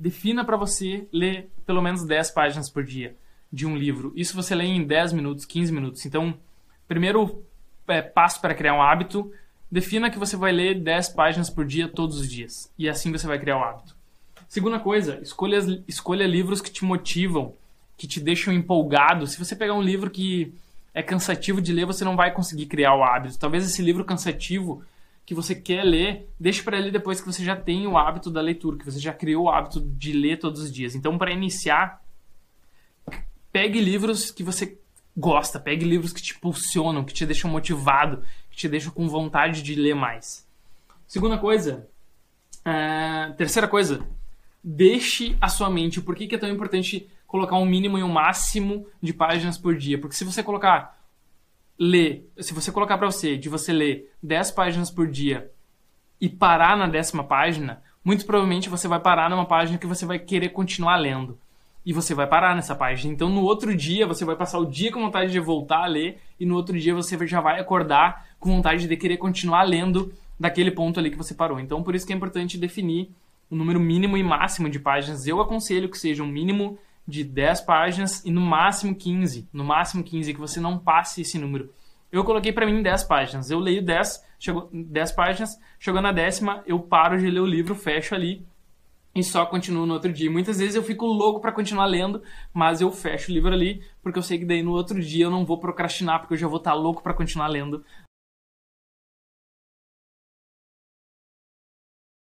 defina para você ler pelo menos 10 páginas por dia de um livro. Isso você lê em 10 minutos, 15 minutos. Então, primeiro é, passo para criar um hábito, defina que você vai ler 10 páginas por dia todos os dias. E assim você vai criar o hábito. Segunda coisa, escolha, escolha livros que te motivam, que te deixam empolgado. Se você pegar um livro que é cansativo de ler, você não vai conseguir criar o hábito. Talvez esse livro cansativo que você quer ler, deixe para ler depois que você já tem o hábito da leitura, que você já criou o hábito de ler todos os dias. Então, para iniciar, pegue livros que você gosta, pegue livros que te impulsionam, que te deixam motivado, que te deixam com vontade de ler mais. Segunda coisa, uh, terceira coisa, deixe a sua mente. Por que, que é tão importante colocar um mínimo e um máximo de páginas por dia? Porque se você colocar ler, se você colocar para você de você ler 10 páginas por dia e parar na décima página, muito provavelmente você vai parar numa página que você vai querer continuar lendo. E você vai parar nessa página. Então, no outro dia, você vai passar o dia com vontade de voltar a ler, e no outro dia você já vai acordar com vontade de querer continuar lendo daquele ponto ali que você parou. Então, por isso que é importante definir o número mínimo e máximo de páginas. Eu aconselho que seja um mínimo de 10 páginas e no máximo 15. No máximo 15, que você não passe esse número. Eu coloquei para mim 10 páginas. Eu leio 10, chegou 10 páginas, chegou na décima, eu paro de ler o livro, fecho ali e só continuo no outro dia. Muitas vezes eu fico louco para continuar lendo, mas eu fecho o livro ali, porque eu sei que daí no outro dia eu não vou procrastinar, porque eu já vou estar tá louco para continuar lendo